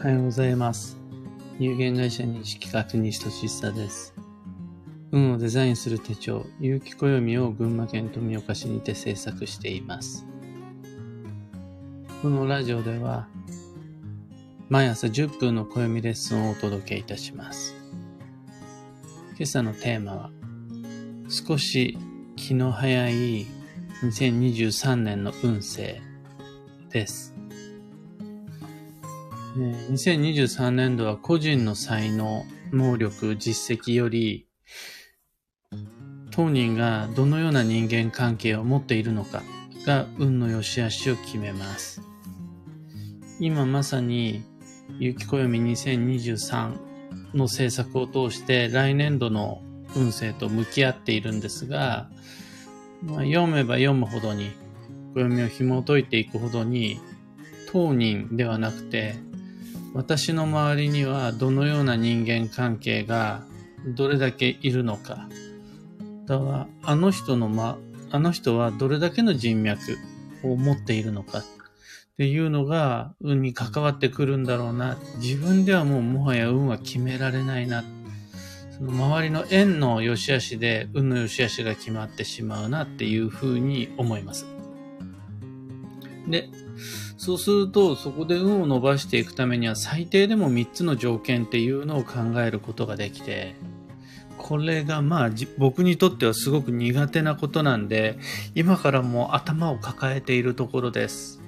おはようございます。有限会社西企画西俊久です。運をデザインする手帳、有機暦を群馬県富岡市にて制作しています。このラジオでは、毎朝10分の暦レッスンをお届けいたします。今朝のテーマは、少し気の早い2023年の運勢です。2023年度は個人の才能、能力、実績より、当人がどのような人間関係を持っているのかが運の良し悪しを決めます。今まさに、有機暦2023の制作を通して来年度の運勢と向き合っているんですが、まあ、読めば読むほどに、暦を紐解いていくほどに、当人ではなくて、私の周りにはどのような人間関係がどれだけいるのか。だから、あの人のま、あの人はどれだけの人脈を持っているのかっていうのが運に関わってくるんだろうな。自分ではもうもはや運は決められないな。その周りの縁の良し悪しで運の良し悪しが決まってしまうなっていうふうに思います。で、そうすると、そこで運を伸ばしていくためには最低でも3つの条件っていうのを考えることができて、これがまあ僕にとってはすごく苦手なことなんで、今からもう頭を抱えているところです。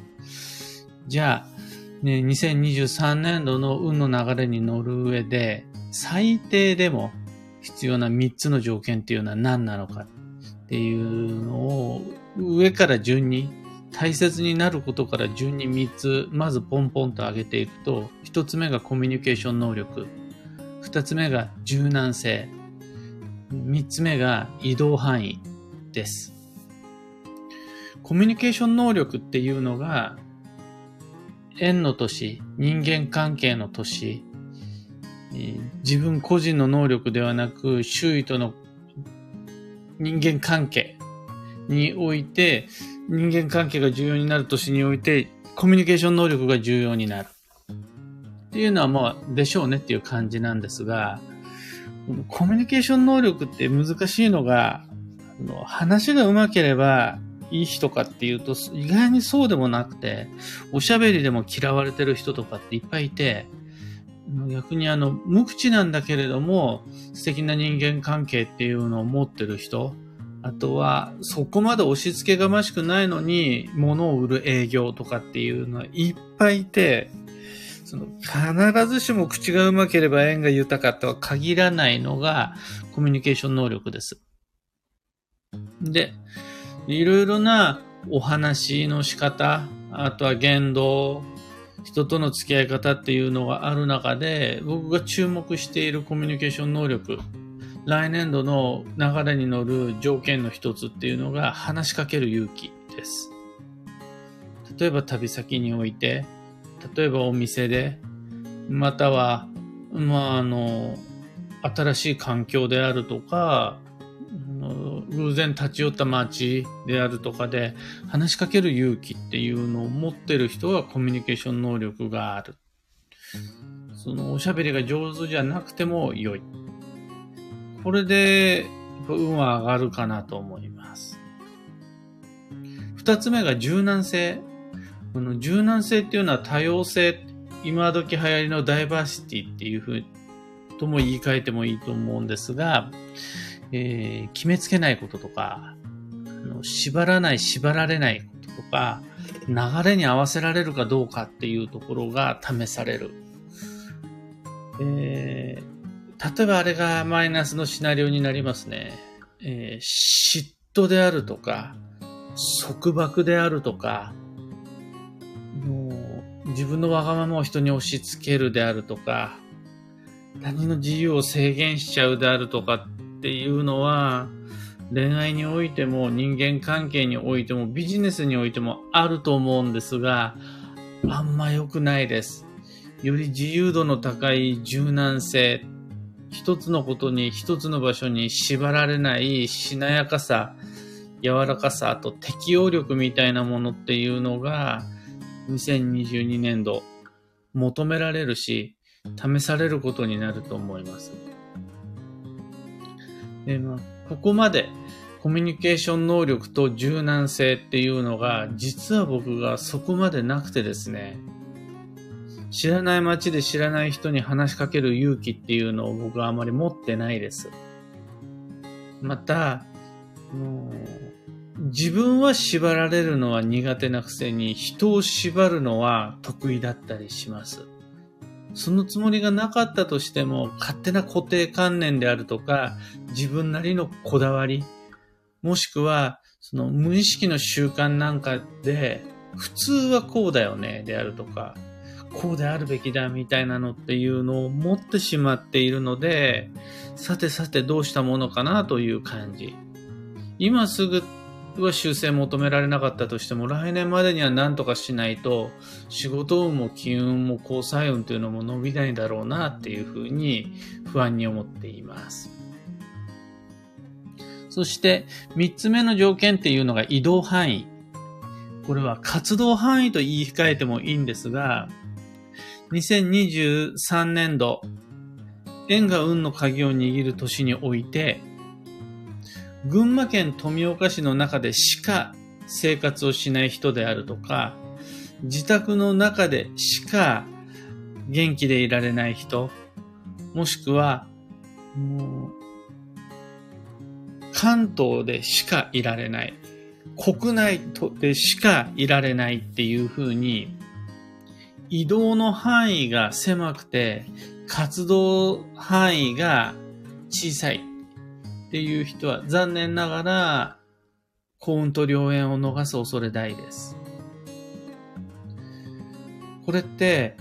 じゃあ、ね、2023年度の運の流れに乗る上で、最低でも必要な3つの条件っていうのは何なのかっていうのを上から順に大切になることから順に3つ、まずポンポンと上げていくと、1つ目がコミュニケーション能力、2つ目が柔軟性、3つ目が移動範囲です。コミュニケーション能力っていうのが、縁の年、人間関係の年、自分個人の能力ではなく、周囲との人間関係において、人間関係が重要になる年において、コミュニケーション能力が重要になる。っていうのはまあ、でしょうねっていう感じなんですが、コミュニケーション能力って難しいのが、話が上手ければいい人かっていうと、意外にそうでもなくて、おしゃべりでも嫌われてる人とかっていっぱいいて、逆にあの、無口なんだけれども、素敵な人間関係っていうのを持ってる人、あとは、そこまで押し付けがましくないのに、物を売る営業とかっていうのはいっぱいいて、その、必ずしも口がうまければ縁が豊かとは限らないのが、コミュニケーション能力です。で、いろいろなお話の仕方、あとは言動、人との付き合い方っていうのがある中で、僕が注目しているコミュニケーション能力、来年度の流れに乗る条件の一つっていうのが話しかける勇気です。例えば旅先において、例えばお店で、または、まあ、あの、新しい環境であるとか、偶然立ち寄った街であるとかで話しかける勇気っていうのを持ってる人はコミュニケーション能力がある。そのおしゃべりが上手じゃなくても良い。これで運は上がるかなと思います。二つ目が柔軟性。この柔軟性っていうのは多様性、今時流行りのダイバーシティっていうふうとも言い換えてもいいと思うんですが、えー決めつけないこととか、あの縛らない、縛られないこととか、流れに合わせられるかどうかっていうところが試される。えー例えばあれがマイナスのシナリオになりますね。えー嫉妬であるとか、束縛であるとか、もう自分のわがままを人に押し付けるであるとか、他人の自由を制限しちゃうであるとかっていうのは、恋愛においても人間関係においてもビジネスにおいてもあると思うんですが、あんま良くないです。より自由度の高い柔軟性、一つのことに一つの場所に縛られないしなやかさ、柔らかさ、あと適応力みたいなものっていうのが、2022年度求められるし、試されることになると思います。でまあ、ここまでコミュニケーション能力と柔軟性っていうのが、実は僕がそこまでなくてですね、知らない街で知らない人に話しかける勇気っていうのを僕はあまり持ってないです。また、もう自分は縛られるのは苦手なくせに人を縛るのは得意だったりします。そのつもりがなかったとしても勝手な固定観念であるとか自分なりのこだわりもしくは、その無意識の習慣なんかで、普通はこうだよね、であるとか、こうであるべきだみたいなのっていうのを持ってしまっているので、さてさてどうしたものかなという感じ。今すぐは修正求められなかったとしても、来年までには何とかしないと、仕事運も機運も交際運というのも伸びないだろうなっていうふうに不安に思っています。そして3つ目の条件っていうのが移動範囲。これは活動範囲と言い控えてもいいんですが、2023年度、縁が運の鍵を握る年において、群馬県富岡市の中でしか生活をしない人であるとか、自宅の中でしか元気でいられない人、もしくは、もう関東でしかいられない。国内でしかいられないっていう風に、移動の範囲が狭くて、活動範囲が小さいっていう人は残念ながら幸運と良縁を逃す恐れ大です。これって、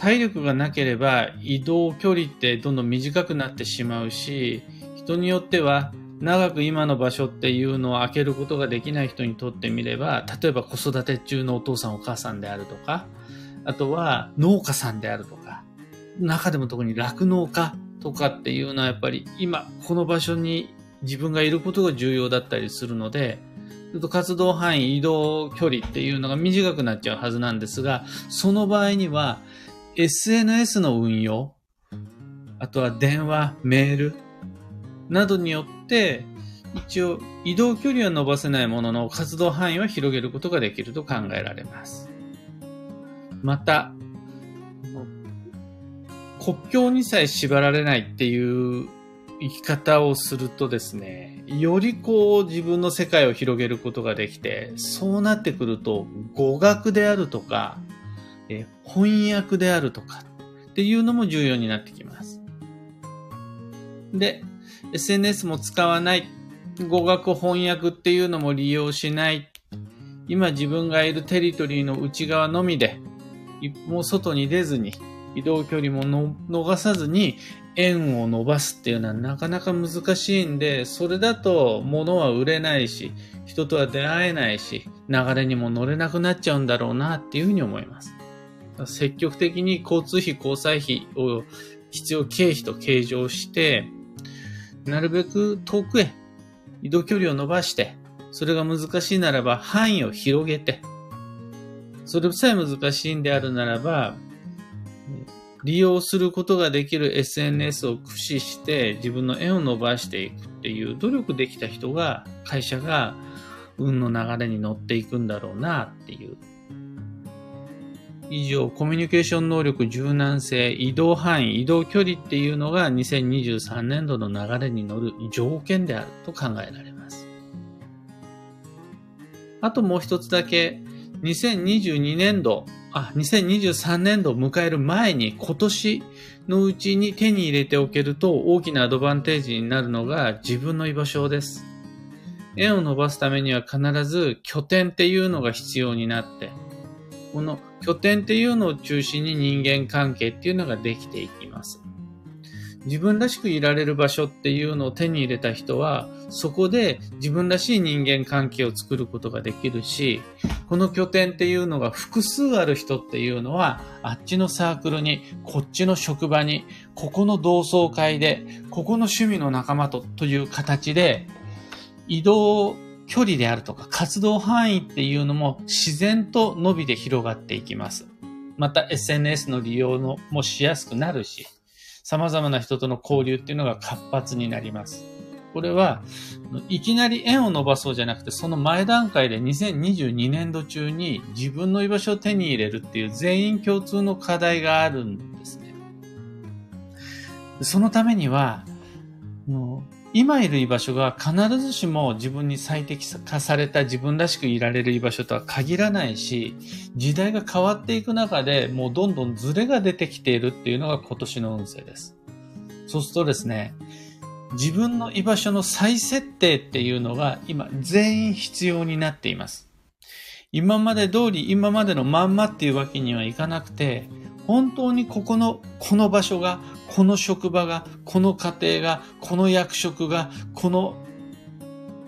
体力がなければ移動距離ってどんどん短くなってしまうし、人によっては長く今の場所っていうのを開けることができない人にとってみれば、例えば子育て中のお父さんお母さんであるとか、あとは農家さんであるとか、中でも特に酪農家とかっていうのはやっぱり今この場所に自分がいることが重要だったりするので、ちょっと活動範囲、移動距離っていうのが短くなっちゃうはずなんですが、その場合には SNS の運用、あとは電話、メール、などによって、一応移動距離は伸ばせないものの活動範囲は広げることができると考えられます。また、国境にさえ縛られないっていう生き方をするとですね、よりこう自分の世界を広げることができて、そうなってくると語学であるとか、え翻訳であるとかっていうのも重要になってきます。で、SNS も使わない。語学翻訳っていうのも利用しない。今自分がいるテリトリーの内側のみで、一歩外に出ずに、移動距離も逃さずに円を伸ばすっていうのはなかなか難しいんで、それだと物は売れないし、人とは出会えないし、流れにも乗れなくなっちゃうんだろうなっていうふうに思います。積極的に交通費、交際費を必要経費と計上して、なるべく遠くへ移動距離を伸ばして、それが難しいならば範囲を広げて、それさえ難しいんであるならば、利用することができる SNS を駆使して自分の絵を伸ばしていくっていう努力できた人が、会社が運の流れに乗っていくんだろうなっていう。以上、コミュニケーション能力、柔軟性、移動範囲、移動距離っていうのが2023年度の流れに乗る条件であると考えられます。あともう一つだけ、2022年度、あ、2023年度を迎える前に今年のうちに手に入れておけると大きなアドバンテージになるのが自分の居場所です。円を伸ばすためには必ず拠点っていうのが必要になって、この拠点っていうのを中心に人間関係っていうのができていきます。自分らしくいられる場所っていうのを手に入れた人は、そこで自分らしい人間関係を作ることができるし、この拠点っていうのが複数ある人っていうのは、あっちのサークルに、こっちの職場に、ここの同窓会で、ここの趣味の仲間とという形で、移動距離であるとか活動範囲っていうのも自然と伸びて広がっていきます。また SNS の利用のもしやすくなるし、様々な人との交流っていうのが活発になります。これは、いきなり円を伸ばそうじゃなくて、その前段階で2022年度中に自分の居場所を手に入れるっていう全員共通の課題があるんですね。そのためには、今いる居場所が必ずしも自分に最適化された自分らしくいられる居場所とは限らないし、時代が変わっていく中でもうどんどんズレが出てきているっていうのが今年の運勢です。そうするとですね、自分の居場所の再設定っていうのが今全員必要になっています。今まで通り今までのまんまっていうわけにはいかなくて、本当にここの、この場所が、この職場が、この家庭が、この役職が、この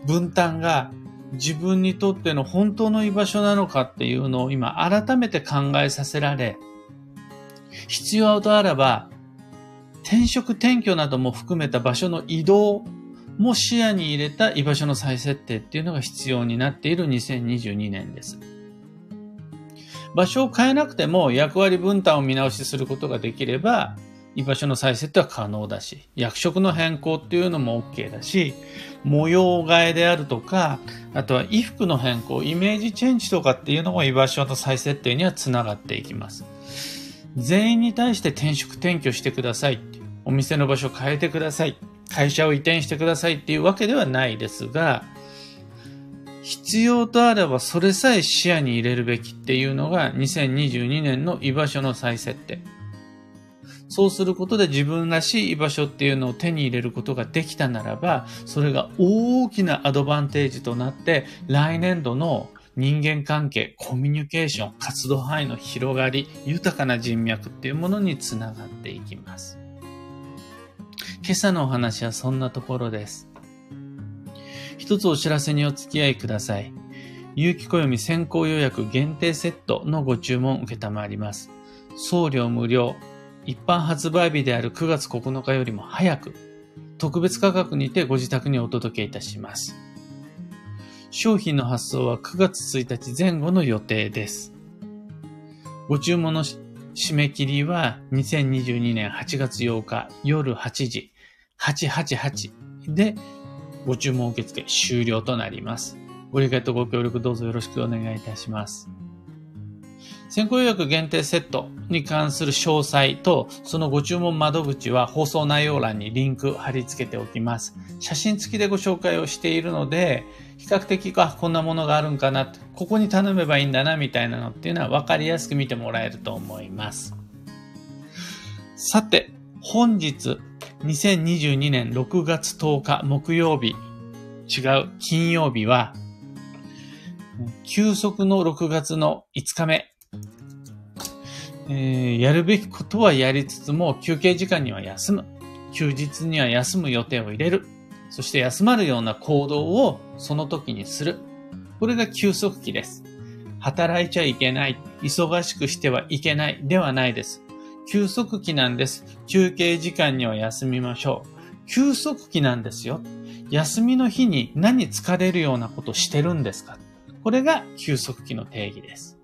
分担が自分にとっての本当の居場所なのかっていうのを今改めて考えさせられ、必要とあらば、転職転居なども含めた場所の移動も視野に入れた居場所の再設定っていうのが必要になっている2022年です。場所を変えなくても役割分担を見直しすることができれば、居場所の再設定は可能だし、役職の変更っていうのも OK だし、模様替えであるとか、あとは衣服の変更、イメージチェンジとかっていうのも居場所の再設定にはつながっていきます。全員に対して転職転居してくださいお店の場所を変えてください。会社を移転してくださいっていうわけではないですが、必要とあればそれさえ視野に入れるべきっていうのが2022年の居場所の再設定。そうすることで自分らしい居場所っていうのを手に入れることができたならば、それが大きなアドバンテージとなって、来年度の人間関係、コミュニケーション、活動範囲の広がり、豊かな人脈っていうものにつながっていきます。今朝のお話はそんなところです。一つお知らせにお付き合いください。有機暦先行予約限定セットのご注文受けたまわります。送料無料。一般発売日である9月9日よりも早く、特別価格にてご自宅にお届けいたします。商品の発送は9月1日前後の予定です。ご注文の締め切りは2022年8月8日夜8時888でご注文受付終了となります。ご理解とご協力どうぞよろしくお願いいたします。先行予約限定セットに関する詳細と、そのご注文窓口は放送内容欄にリンク貼り付けておきます。写真付きでご紹介をしているので、比較的、あ、こんなものがあるんかな、ここに頼めばいいんだな、みたいなのっていうのは分かりやすく見てもらえると思います。さて、本日2022年6月10日木曜日、違う金曜日は、休息の6月の5日目。えー、やるべきことはやりつつも休憩時間には休む。休日には休む予定を入れる。そして休まるような行動をその時にする。これが休息期です。働いちゃいけない。忙しくしてはいけない。ではないです。休息期なんです。休憩時間には休みましょう。休息期なんですよ。休みの日に何疲れるようなことしてるんですか？これが休息期の定義です。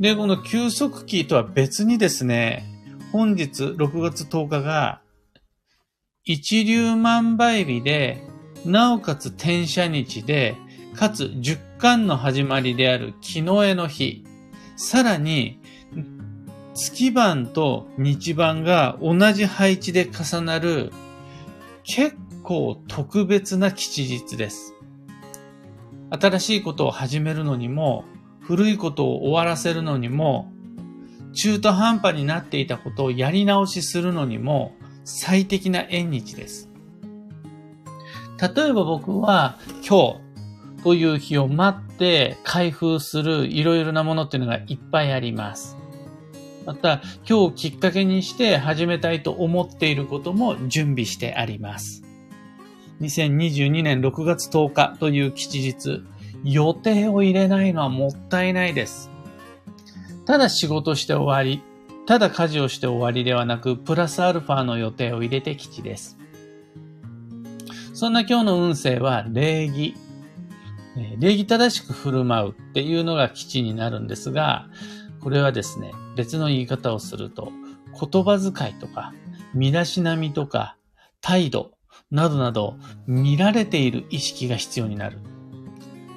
で、この休息期とは別にですね、本日6月10日が一粒万倍日で、なおかつ転写日で、かつ十巻の始まりである木の絵の日、さらに月番と日番が同じ配置で重なる結構特別な吉日です。新しいことを始めるのにも、古いことを終わらせるのにも、中途半端になっていたことをやり直しするのにも最適な縁日です。例えば僕は今日という日を待って開封するいろいろなものっていうのがいっぱいあります。また、今日きっかけにして始めたいと思っていることも準備してあります。2022年6月10日という吉日、予定を入れないのはもったいないです。ただ仕事して終わり、ただ家事をして終わりではなく、プラスアルファの予定を入れて吉です。そんな今日の運勢は礼儀。礼儀正しく振る舞うっていうのが基地になるんですが、これはですね、別の言い方をすると、言葉遣いとか、身だしなみとか、態度などなど、見られている意識が必要になる。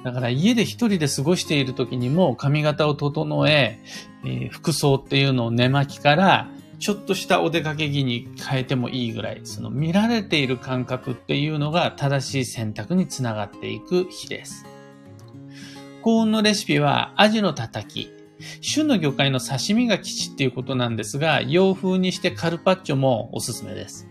だから家で一人で過ごしている時にも髪型を整ええー、服装っていうのを寝巻きからちょっとしたお出かけ着に変えてもいいぐらい、その見られている感覚っていうのが正しい選択につながっていく日です。幸運のレシピはアジのたたき、旬の魚介の刺身が吉っていうことなんですが、洋風にしてカルパッチョもおすすめです。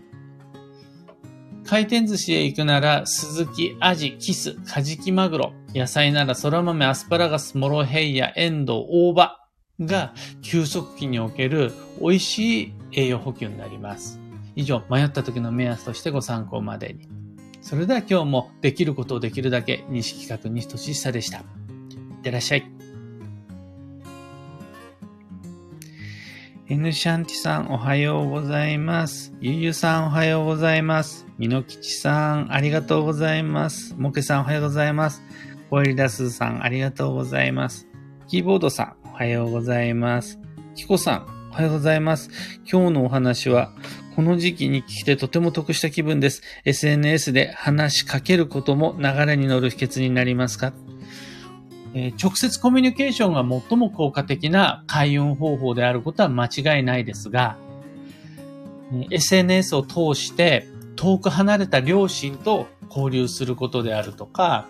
回転寿司へ行くなら、スズキ、アジ、キス、カジキマグロ、野菜なら空豆、アスパラガス、モロヘイヤ、エンドウ、大葉、が休息期における美味しい栄養補給になります。以上、迷った時の目安としてご参考までに。それでは今日もできることをできるだけ西企画西俊久でした。いってらっしゃい。N シャンティさんおはようございます。ゆゆさんおはようございます。みのきちさんありがとうございます。もけさんおはようございます。コエリダスさんありがとうございます。キーボードさんおはようございます。キコさん、おはようございます。今日のお話は、この時期に聞いてとても得した気分です。SNS で話しかけることも流れに乗る秘訣になりますか、え、直接コミュニケーションが最も効果的な開運方法であることは間違いないですが、SNS を通して遠く離れた両親と交流することであるとか、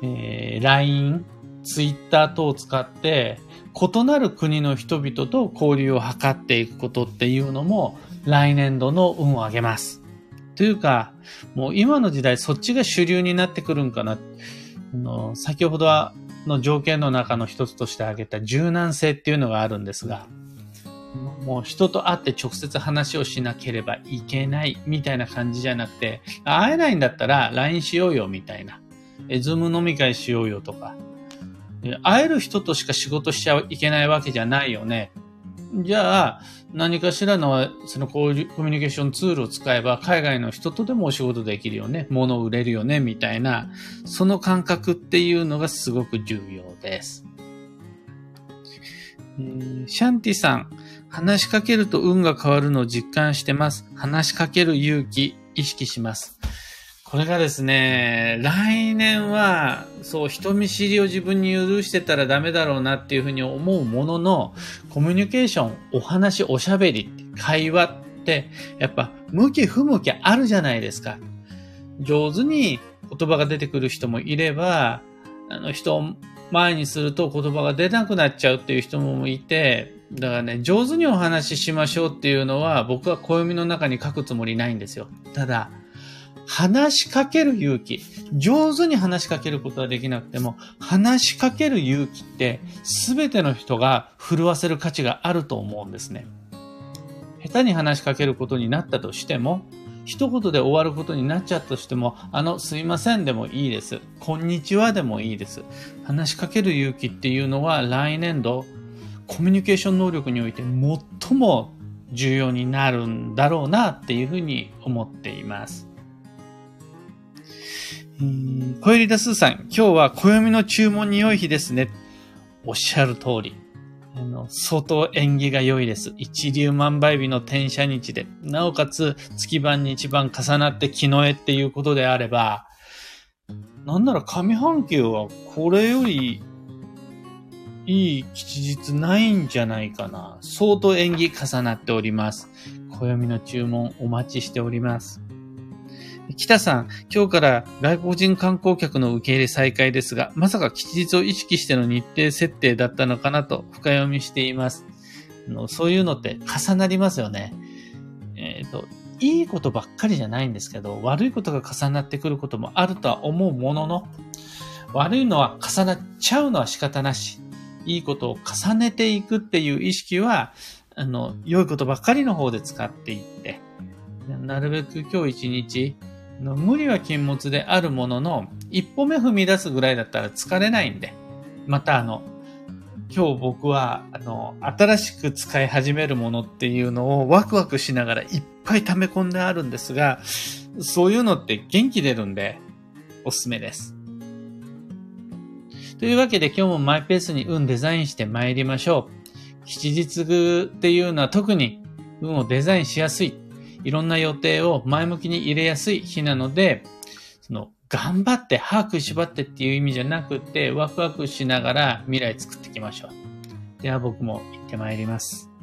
えー、LINE、Twitter 等を使って異なる国の人々と交流を図っていくことっていうのも来年度の運を上げます。というか、もう今の時代そっちが主流になってくるんかな。あの先ほどはの条件の中の一つとして挙げた柔軟性っていうのがあるんですが、もう人と会って直接話をしなければいけないみたいな感じじゃなくて、会えないんだったら LINE しようよみたいな。え、 Zoom 飲み会しようよとか、会える人としか仕事しちゃいけないわけじゃないよね。じゃあ、何かしらの、そのこういうコミュニケーションツールを使えば、海外の人とでもお仕事できるよね。物を売れるよね、みたいな、その感覚っていうのがすごく重要です。シャンティさん、話しかけると運が変わるのを実感してます。話しかける勇気、意識します。これがですね、来年は、そう、人見知りを自分に許してたらダメだろうなっていうふうに思うものの、コミュニケーション、お話、おしゃべり、会話って、やっぱ、向き不向きあるじゃないですか。上手に言葉が出てくる人もいれば、あの人を前にすると言葉が出なくなっちゃうっていう人もいて、だからね、上手にお話ししましょうっていうのは僕は暦の中に書くつもりないんですよ。ただ、話しかける勇気。上手に話しかけることはできなくても、話しかける勇気って全ての人が震わせる価値があると思うんですね。下手に話しかけることになったとしても、一言で終わることになっちゃったとしても、あの、すいませんでもいいです。こんにちはでもいいです。話しかける勇気っていうのは来年度、コミュニケーション能力において最も重要になるんだろうなっていうふうに思っています。小入田スーさん、今日は暦の注文に良い日ですね。おっしゃる通り。あの、相当縁起が良いです。一粒万倍日の転写日で、なおかつ月番に一番重なって木の絵っていうことであれば、なんなら上半球はこれよりいい吉日ないんじゃないかな。相当縁起重なっております。暦の注文お待ちしております。北さん、今日から外国人観光客の受け入れ再開ですが、まさか吉日を意識しての日程設定だったのかなと深読みしています。そういうのって重なりますよね。えっ、ー、と、いいことばっかりじゃないんですけど、悪いことが重なってくることもあるとは思うものの、悪いのは重なっちゃうのは仕方なし。いいことを重ねていくっていう意識は、あの、良いことばっかりの方で使っていって、なるべく今日一日、の無理は禁物であるものの、一歩目踏み出すぐらいだったら疲れないんで、またあの、今日僕は、あの、新しく使い始めるものっていうのをワクワクしながらいっぱい溜め込んであるんですが、そういうのって元気出るんで、おすすめです。というわけで今日もマイペースに運デザインして参りましょう。吉日っていうのは特に運をデザインしやすい。いろんな予定を前向きに入れやすい日なので、その、頑張って、把握縛ってっていう意味じゃなくて、ワクワクしながら未来作っていきましょう。では僕も行ってまいります。